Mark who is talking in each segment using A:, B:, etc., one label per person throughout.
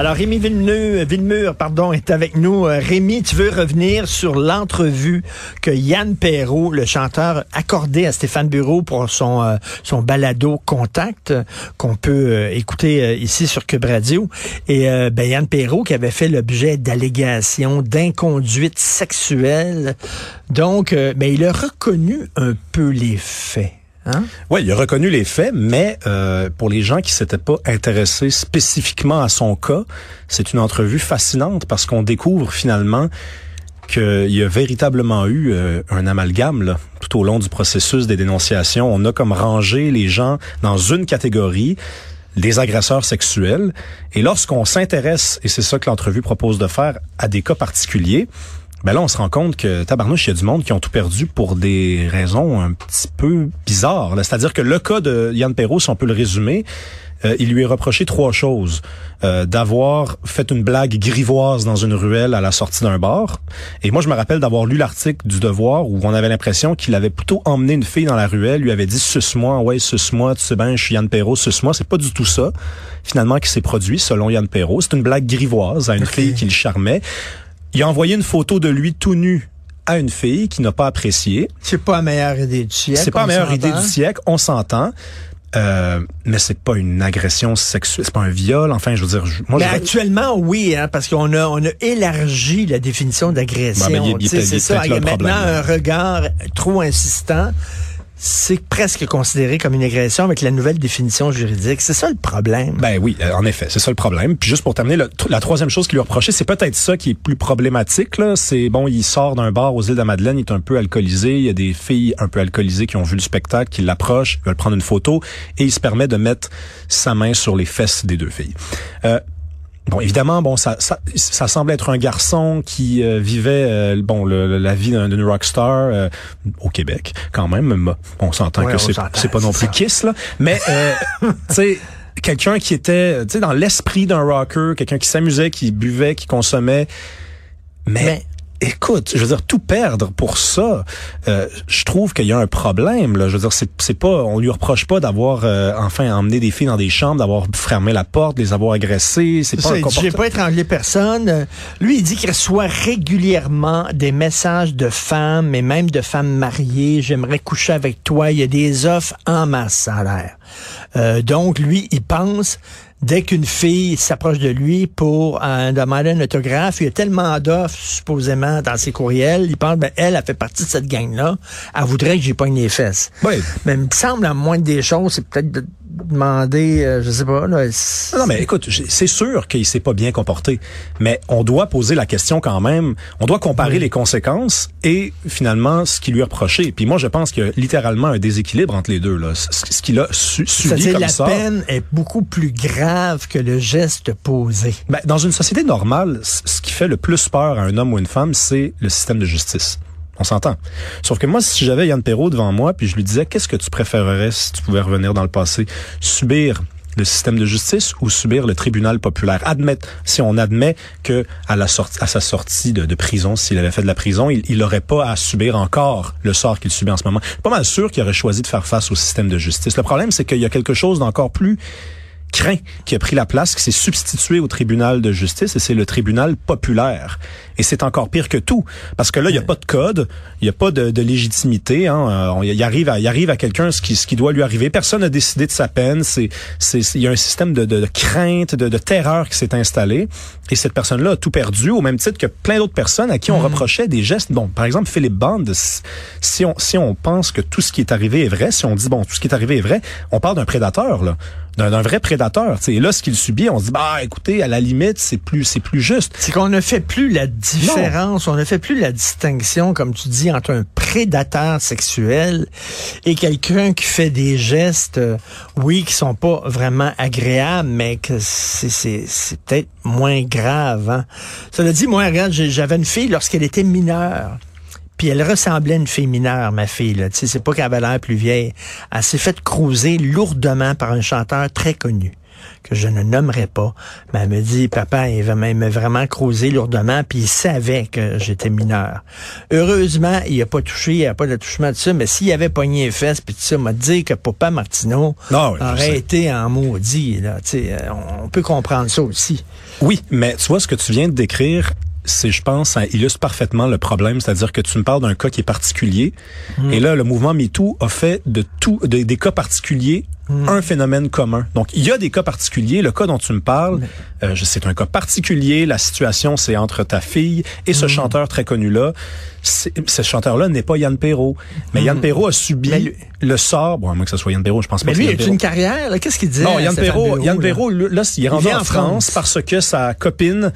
A: Alors, Rémi Villemur, pardon, est avec nous. Euh, Rémi, tu veux revenir sur l'entrevue que Yann Perrault, le chanteur, accordé à Stéphane Bureau pour son, euh, balado Contact, qu'on peut euh, écouter ici sur Cube Radio. Et ben, Yann Perrault qui avait fait l'objet d'allégations d'inconduite sexuelle. Donc, ben, il a reconnu un peu les faits.
B: Hein? Oui, il a reconnu les faits, mais euh, pour les gens qui s'étaient pas intéressés spécifiquement à son cas, c'est une entrevue fascinante parce qu'on découvre finalement qu'il y a véritablement eu euh, un amalgame là, tout au long du processus des dénonciations. On a comme rangé les gens dans une catégorie, les agresseurs sexuels. Et lorsqu'on s'intéresse, et c'est ça que l'entrevue propose de faire, à des cas particuliers, ben là, on se rend compte que tabarnouche, il y a du monde qui ont tout perdu pour des raisons un petit peu bizarres. C'est-à-dire que le cas de Yann Perrault, si on peut le résumer, euh, il lui est reproché trois choses. Euh, d'avoir fait une blague grivoise dans une ruelle à la sortie d'un bar. Et moi, je me rappelle d'avoir lu l'article du Devoir où on avait l'impression qu'il avait plutôt emmené une fille dans la ruelle, lui avait dit « suce-moi, ouais, suce-moi, tu sais bien, je suis Yann Perrault, suce-moi ». C'est pas du tout ça, finalement, qui s'est produit, selon Yann Perrault. C'est une blague grivoise à une fille qui le charmait. Il a envoyé une photo de lui tout nu à une fille qui n'a pas apprécié.
A: C'est pas la meilleure idée du siècle.
B: C'est pas la meilleure idée du siècle, on s'entend. Euh, mais c'est pas une agression sexuelle, c'est pas un viol. Enfin, je veux dire,
A: moi, mais actuellement, oui, hein, parce qu'on a on a élargi la définition d'agression. c'est ça. Il y a maintenant un regard trop insistant c'est presque considéré comme une agression avec la nouvelle définition juridique. C'est ça le problème.
B: Ben oui, euh, en effet, c'est ça le problème. Puis juste pour terminer, la troisième chose qui lui reprochait, c'est peut-être ça qui est plus problématique. C'est bon, il sort d'un bar aux îles de la Madeleine, il est un peu alcoolisé. Il y a des filles un peu alcoolisées qui ont vu le spectacle, qui l'approchent, veulent prendre une photo, et il se permet de mettre sa main sur les fesses des deux filles. Euh, Bon, évidemment, bon, ça, ça, ça semble être un garçon qui euh, vivait, euh, bon, le, la vie d'une rockstar euh, au Québec, quand même. On s'entend que c'est, c'est pas non plus Kiss là, mais tu sais quelqu'un qui était tu sais dans l'esprit d'un rocker, quelqu'un qui s'amusait, qui buvait, qui consommait. mais écoute, je veux dire, tout perdre pour ça, euh, je trouve qu'il y a un problème. Là. Je veux dire, c'est, c'est pas, on lui reproche pas d'avoir euh, enfin emmené des filles dans des chambres, d'avoir fermé la porte, les avoir agressées. C'est, pas un comportement.
A: J'ai pas étranglé personne. Lui, il dit qu'il reçoit régulièrement des messages de femmes, et même de femmes mariées. J'aimerais coucher avec toi. Il y a des offres en masse salaire. Euh, donc, lui, il pense dès qu'une fille s'approche de lui pour euh, demander un autographe, il y a tellement d'offres, supposément, dans ses courriels, il pense, ben, elle, a fait partie de cette gang-là, elle voudrait que j'ai pas les fesses.
B: Oui.
A: Mais il me semble, la moindre des choses, c'est peut-être de demander, euh, je sais pas. Là,
B: non, mais écoute, c'est sûr qu'il s'est pas bien comporté, mais on doit poser la question quand même. On doit comparer les conséquences et finalement ce qui lui est reproché. Puis moi, je pense qu'il y a littéralement un déséquilibre entre les deux. Là. Ce, qu'il a su, subi comme
A: la peine est beaucoup plus grave que le geste posé.
B: Ben, dans une société normale, ce qui fait le plus peur à un homme ou une femme, c'est le système de justice. On s'entend. Sauf que moi, si j'avais Yann Perrault devant moi, puis je lui disais, qu'est-ce que tu préférerais si tu pouvais revenir dans le passé? Subir le système de justice ou subir le tribunal populaire? Admettre, si on admet que à sa sortie de, prison, s'il avait fait de la prison, il n'aurait pas à subir encore le sort qu'il subit en ce moment. Pas mal sûr qu'il aurait choisi de faire face au système de justice. Le problème, c'est qu'il y a quelque chose d'encore plus craint qui a pris la place, qui s'est substitué au tribunal de justice, et c'est le tribunal populaire. Et c'est encore pire que tout, parce que là, il n'y a pas de code, il n'y a pas de, de légitimité. Hein, euh, il arrive à, il arrive à quelqu'un ce qui, ce qui doit lui arriver. Personne n'a décidé de sa peine. C'est, c'est, il y a un système de, de, de crainte, de, de terreur qui s'est installé. Et cette personne-là a tout perdu, au même titre que plein d'autres personnes à qui on mm. reprochait des gestes. Bon, par exemple, Philippe Bond, si on, si on pense que tout ce qui est arrivé est vrai, si on dit, bon, tout ce qui est arrivé est vrai, on parle d'un prédateur, là d'un vrai prédateur. Et là, ce qu'il subit, on se dit, bah, écoutez, à la limite, c'est plus, c'est plus juste.
A: C'est qu'on ne fait plus la différence, on ne fait plus la distinction, comme tu dis, entre un prédateur sexuel et quelqu'un qui fait des gestes, euh, oui, qui sont pas vraiment agréables, mais que c'est peut-être moins grave. Hein. Cela dit, moi, regarde, j'avais une fille lorsqu'elle était mineure. Puis elle ressemblait à une fille mineure, ma fille. Là. C'est pas qu'elle avait l'air plus vieille. Elle s'est faite cruiser lourdement par un chanteur très connu. que je ne nommerai pas, mais elle me dit, papa, il m'a vraiment creusé lourdement, puis il savait que j'étais mineur. Heureusement, il a pas touché, il a pas de touchement de ça, mais s'il avait pogné les fesses, puis tout ça, m'a dit que papa Martineau
B: Ah oui,
A: aurait
B: sais.
A: été en maudit. Là, tu sais, euh, on peut comprendre ça aussi.
B: Oui, mais tu vois, ce que tu viens de décrire, c'est, je pense, ça illustre parfaitement le problème. C'est-à-dire que tu me parles d'un cas qui est particulier. Et là, le mouvement MeToo a fait de tout, de- des cas particuliers un phénomène commun. Donc, il y a des cas particuliers. Le cas dont tu me parles, euh, je- c'est un cas particulier. La situation, c'est entre ta fille et ce chanteur très connu-là. Ce chanteur-là n'est pas Yann Perrault. Mais Yann Perrault a subi
A: Mais
B: le sort, bon, à moins que ce soit Yann Perrault, je pense pas
A: Mais lui, il a une carrière. Qu'est-ce qu'il dit?
B: Non, Yann Perrault, Yann? Perrault, là, il est rendu en,
A: en
B: France,
A: France.
B: parce que sa copine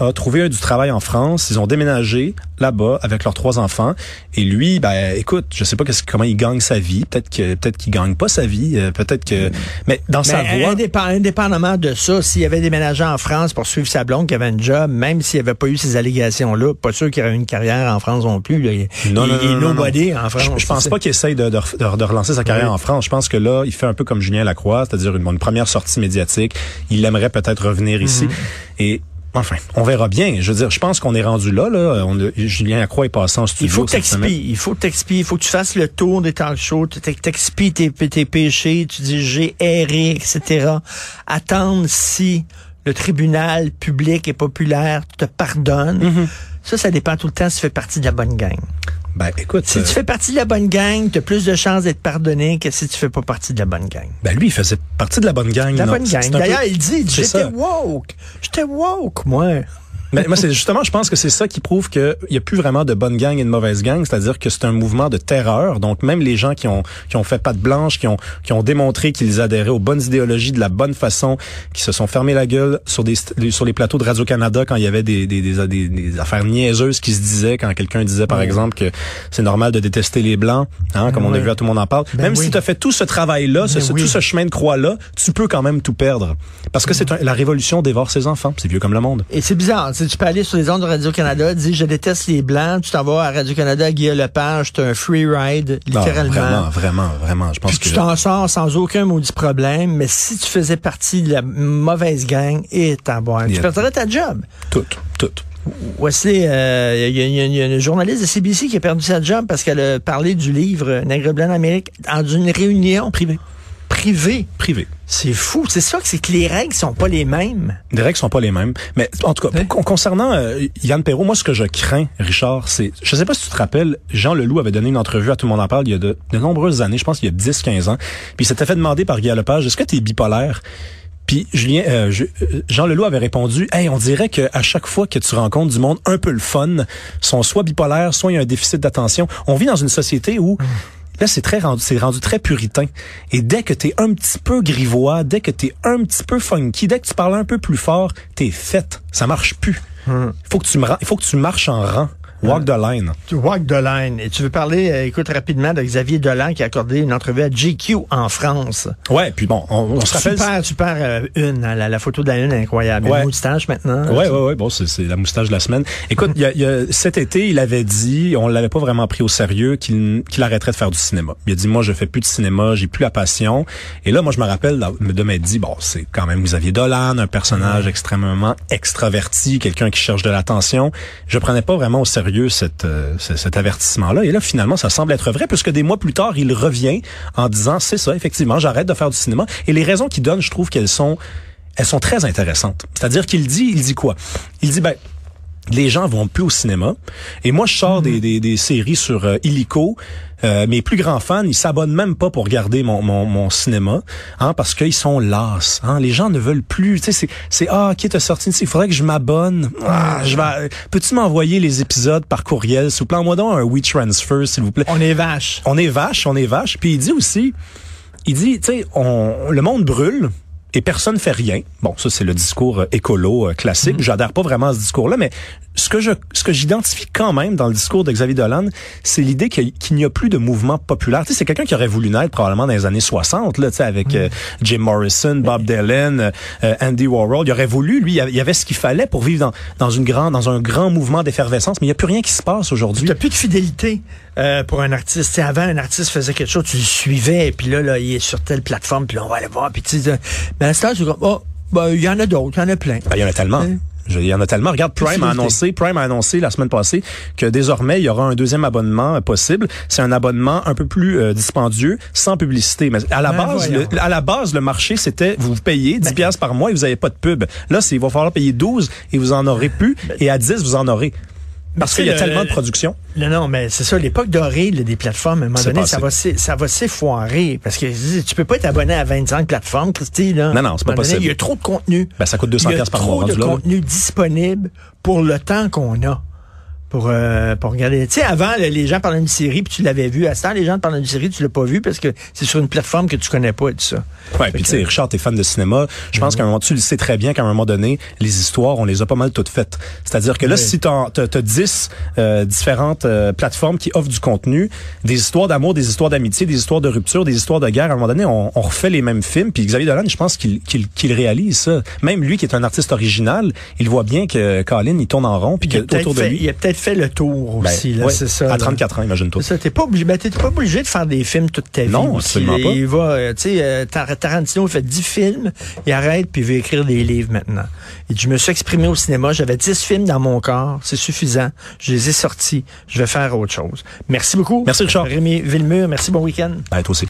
B: a trouvé du travail en France. Ils ont déménagé là-bas avec leurs trois enfants. Et lui, ben, écoute, je sais pas qu'est-ce- comment il gagne sa vie. Peut-être que, peut-être qu'il gagne pas sa vie. euh, Peut-être que, mais dans sa
A: Mais indépend- indépendamment de ça, s'il avait déménagé en France pour suivre sa blonde qui avait un job, même s'il avait pas eu ces allégations-là, pas sûr qu'il aurait eu une carrière en France non plus. là. Il,
B: Non,
A: il-
B: non,
A: il est
B: non,
A: nobody en France.
B: Je, je pense pas qu'il essaye de, de, de- de relancer sa carrière
A: Oui.
B: en France. Je pense que là, il fait un peu comme Julien Lacroix, c'est-à-dire une, une première sortie médiatique. Il aimerait peut-être revenir ici.
A: Mhm.
B: Et enfin, on verra bien. Je veux dire, je pense qu'on est rendu là. là. On Julien Lacroix est passé en studio.
A: Il faut t'expies, il faut que t'expies, il faut que tu fasses le tour des talk shows, tu t'ex- t'expies tes, tes péchés, tu dis j'ai erré, etc. Attendre si le tribunal public et populaire te pardonne.
B: Mm-hmm.
A: Ça, ça dépend tout le temps si tu fais partie de la bonne gang.
B: Ben, écoute.
A: Si
B: euh,
A: tu fais partie de la bonne gang, tu as plus de chances d'être pardonné que si tu fais pas partie de la bonne gang.
B: Ben lui, il faisait partie de la bonne gang.
A: La
B: non?
A: bonne gang.
B: Peu-
A: D'ailleurs, il dit, j'étais woke. J'étais woke, moi.
B: Mais moi, c'est justement, je pense que c'est ça qui prouve qu'il n'y a plus vraiment de bonne gang et de mauvaise gang, c'est-à-dire que c'est un mouvement de terreur. Donc, même les gens qui ont qui ont fait patte blanche, qui ont qui ont démontré qu'ils adhéraient aux bonnes idéologies de la bonne façon, qui se sont fermés la gueule sur des sur les plateaux de Radio Canada quand il y avait des des, des, des- affaires niaiseuses qui se disaient quand quelqu'un disait par exemple que c'est normal de détester les blancs, hein, comme on a vu à tout le monde en parle.
A: Ben
B: même
A: oui.
B: si tu as fait tout ce travail-là, ce-
A: Ben
B: tout ce chemin de croix-là, tu peux quand même tout perdre. Parce que c'est la révolution dévore ses enfants. C'est vieux comme le monde.
A: Et c'est bizarre. Tu, peux aller sur les ondes de Radio-Canada, dire je déteste les blancs, tu t'en vas à Radio-Canada, Guillaume Lepage, tu as un free ride,
B: Ah,
A: littéralement.
B: vraiment, vraiment, vraiment. Je pense
A: Puis
B: que
A: tu t'en sors sans aucun maudit problème, mais si tu faisais partie de la mauvaise gang, et t'en tu perdrais ta job.
B: tout, tout.
A: Wesley, euh, il y, y y a une journaliste de CBC qui a perdu sa job parce qu'elle a parlé du livre Nègre blanc d'Amérique dans une réunion
B: Privé.
A: privée.
B: Privé.
A: C'est fou. C'est ça que c'est que les règles sont pas les mêmes.
B: Les règles sont pas les mêmes. Mais en tout cas,
A: Oui.
B: con- concernant euh, Yann Perrault, moi, ce que je crains, Richard, c'est... Je sais pas si tu te rappelles, Jean Leloup avait donné une entrevue à Tout le monde en parle il y a de, de nombreuses années, je pense qu'il y a 10-15 ans. Puis il s'était fait demander par Guy Lepage, est-ce que tu es bipolaire? Puis Julien, euh, je- euh, Jean Leloup avait répondu, hey, on dirait que à chaque fois que tu rencontres du monde un peu le fun, sont soit bipolaires, soit il y a un déficit d'attention. On vit dans une société où Là, c'est très rendu, c'est rendu très puritain. Et dès que t'es un petit peu grivois, dès que t'es un petit peu funky, dès que tu parles un peu plus fort, t'es faite. Ça marche plus. Il faut que tu il faut que tu marches en rang. Walk the line.
A: Tu walk the line. Et tu veux parler, euh, écoute rapidement, de Xavier Dolan qui a accordé une entrevue à GQ en France.
B: Ouais, puis bon, on, on se rappelle.
A: Super, super euh, une. hein, la, la photo de la une est incroyable.
B: Ouais.
A: Une moustache maintenant.
B: Ouais, ouais, ouais. Bon, c'est, la moustache de la semaine. Écoute, y a, y a- cet été, il avait dit, on l'avait pas vraiment pris au sérieux, qu'il, qu'il arrêterait de faire du cinéma. Il a dit, moi, je fais plus de cinéma, j'ai plus la passion. Et là, moi, je me rappelle de m'être dit, bon, c'est quand même Xavier Dolan, un personnage extrêmement extraverti, quelqu'un qui cherche de l'attention. Je prenais pas vraiment au sérieux euh, ce- cet avertissement-là. Et là, finalement, ça semble être vrai, puisque des mois plus tard, il revient en disant, c'est ça, effectivement, j'arrête de faire du cinéma. Et les raisons qu'il donne, je trouve qu'elles sont elles sont très intéressantes. C'est-à-dire qu'il dit, il dit quoi? Il dit, ben, les gens vont plus au cinéma. Et moi, je sors des, des, des séries sur euh, Illico. Euh, mes plus grands fans, ils s'abonnent même pas pour regarder mon, mon, mon cinéma, hein, parce qu'ils sont las. Hein. Les gens ne veulent plus. Tu sais, c'est, c'est ah, qui t'a sorti Il faudrait que je m'abonne. Ah, je vais. Peux-tu m'envoyer les épisodes par courriel, s'il vous plaît? Envoie donc un WeTransfer, s'il vous plaît.
A: On est vache.
B: On est vache, on est vache. Puis il dit aussi, il dit, tu sais, on, le monde brûle et personne fait rien. Bon, ça c'est le discours euh, écolo euh, classique. J'adhère pas vraiment à ce discours-là, mais ce que je, ce que j'identifie quand même dans le discours de Xavier Dolan, c'est l'idée qu'il n'y a plus de mouvement populaire. Tu sais, c'est quelqu'un qui aurait voulu naître probablement dans les années 60, là, tu sais, avec euh, Jim Morrison, Bob Dylan, Andy Warhol. Il aurait voulu, lui, il y avait ce qu'il fallait pour vivre dans, dans une grande, dans un grand mouvement d'effervescence, mais il n'y a plus rien qui se passe aujourd'hui.
A: Il n'y a plus de fidélité euh, pour un artiste. T'sais, avant, un artiste faisait quelque chose, tu le suivais, et puis là, là, il est sur telle plateforme, puis là, on va aller voir, puis tu sais, mais à ce temps, comme, oh, ben, il y en a d'autres, il y en a plein.
B: Ben, il y en a tellement. Il y en a tellement. Regarde, Prime a annoncé, Prime a annoncé la semaine passée que désormais il y aura un deuxième abonnement euh, possible. C'est un abonnement un peu plus euh, dispendieux, sans publicité. Mais à la ben, base, le, à la base, le marché c'était vous payez 10 ben, par mois et vous n'avez pas de pub. Là, c'est il va falloir payer 12 et vous en aurez plus. Ben, et à 10 vous en aurez. Parce qu'il y a tellement de production.
A: Non, non, mais c'est ça, l'époque dorée des plateformes, à un moment donné, ça va, ça va s'effoirer. Parce que tu peux pas être abonné à 25 plateformes, Christy. Là.
B: Non, non, c'est pas possible.
A: il y a trop de contenu.
B: Ben, ça coûte 200 par mois.
A: Il y a trop de contenu disponible pour le temps qu'on a pour euh, pour regarder. Tu sais, avant, les gens parlaient d'une série, puis tu l'avais vu. À ce temps, les gens parlaient d'une série, tu l'as pas vu parce que c'est sur une plateforme que tu connais pas et tout ça.
B: Ouais, puis tu sais, Richard, t'es fan de cinéma. Je pense mhm. qu'à un moment, tu le sais très bien qu'à un moment donné, les histoires, on les a pas mal toutes faites. C'est-à-dire que là, si t'as as, 10 euh, différentes euh, plateformes qui offrent du contenu, des histoires d'amour, des histoires d'amitié, des histoires de rupture, des histoires de guerre, à un moment donné, on, on refait les mêmes films. Puis Xavier Dolan, je pense qu'il qu'il réalise ça. Même lui, qui est un artiste original, il voit bien que Colin, il tourne en rond, puis que autour de lui...
A: Il a peut-être fait le tour ben, aussi. là, c'est ça,
B: à 34 ans, imagine-toi.
A: C'est ça. T'es pas obligé, ben, t'es pas obligé de faire des films toute ta vie.
B: Non, absolument pas.
A: Il va, euh, tu sais, euh, Tarantino fait 10 films, il arrête puis il veut écrire des livres maintenant. Et je me suis exprimé au cinéma, j'avais 10 films dans mon corps, c'est suffisant. Je les ai sortis. Je vais faire autre chose. Merci beaucoup.
B: Merci Richard.
A: Rémi Villemur, merci, bon week-end.
B: Ben, toi aussi.